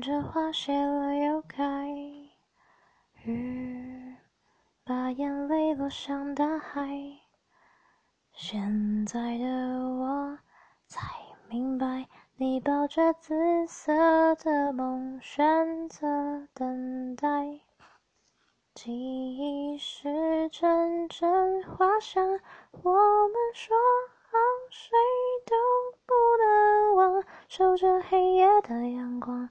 看着花谢了又开，雨把眼泪落向大海。现在的我才明白，你抱着紫色的梦，选择等待。记忆是阵阵花香，我们说好谁都不能忘，守着黑夜的阳光，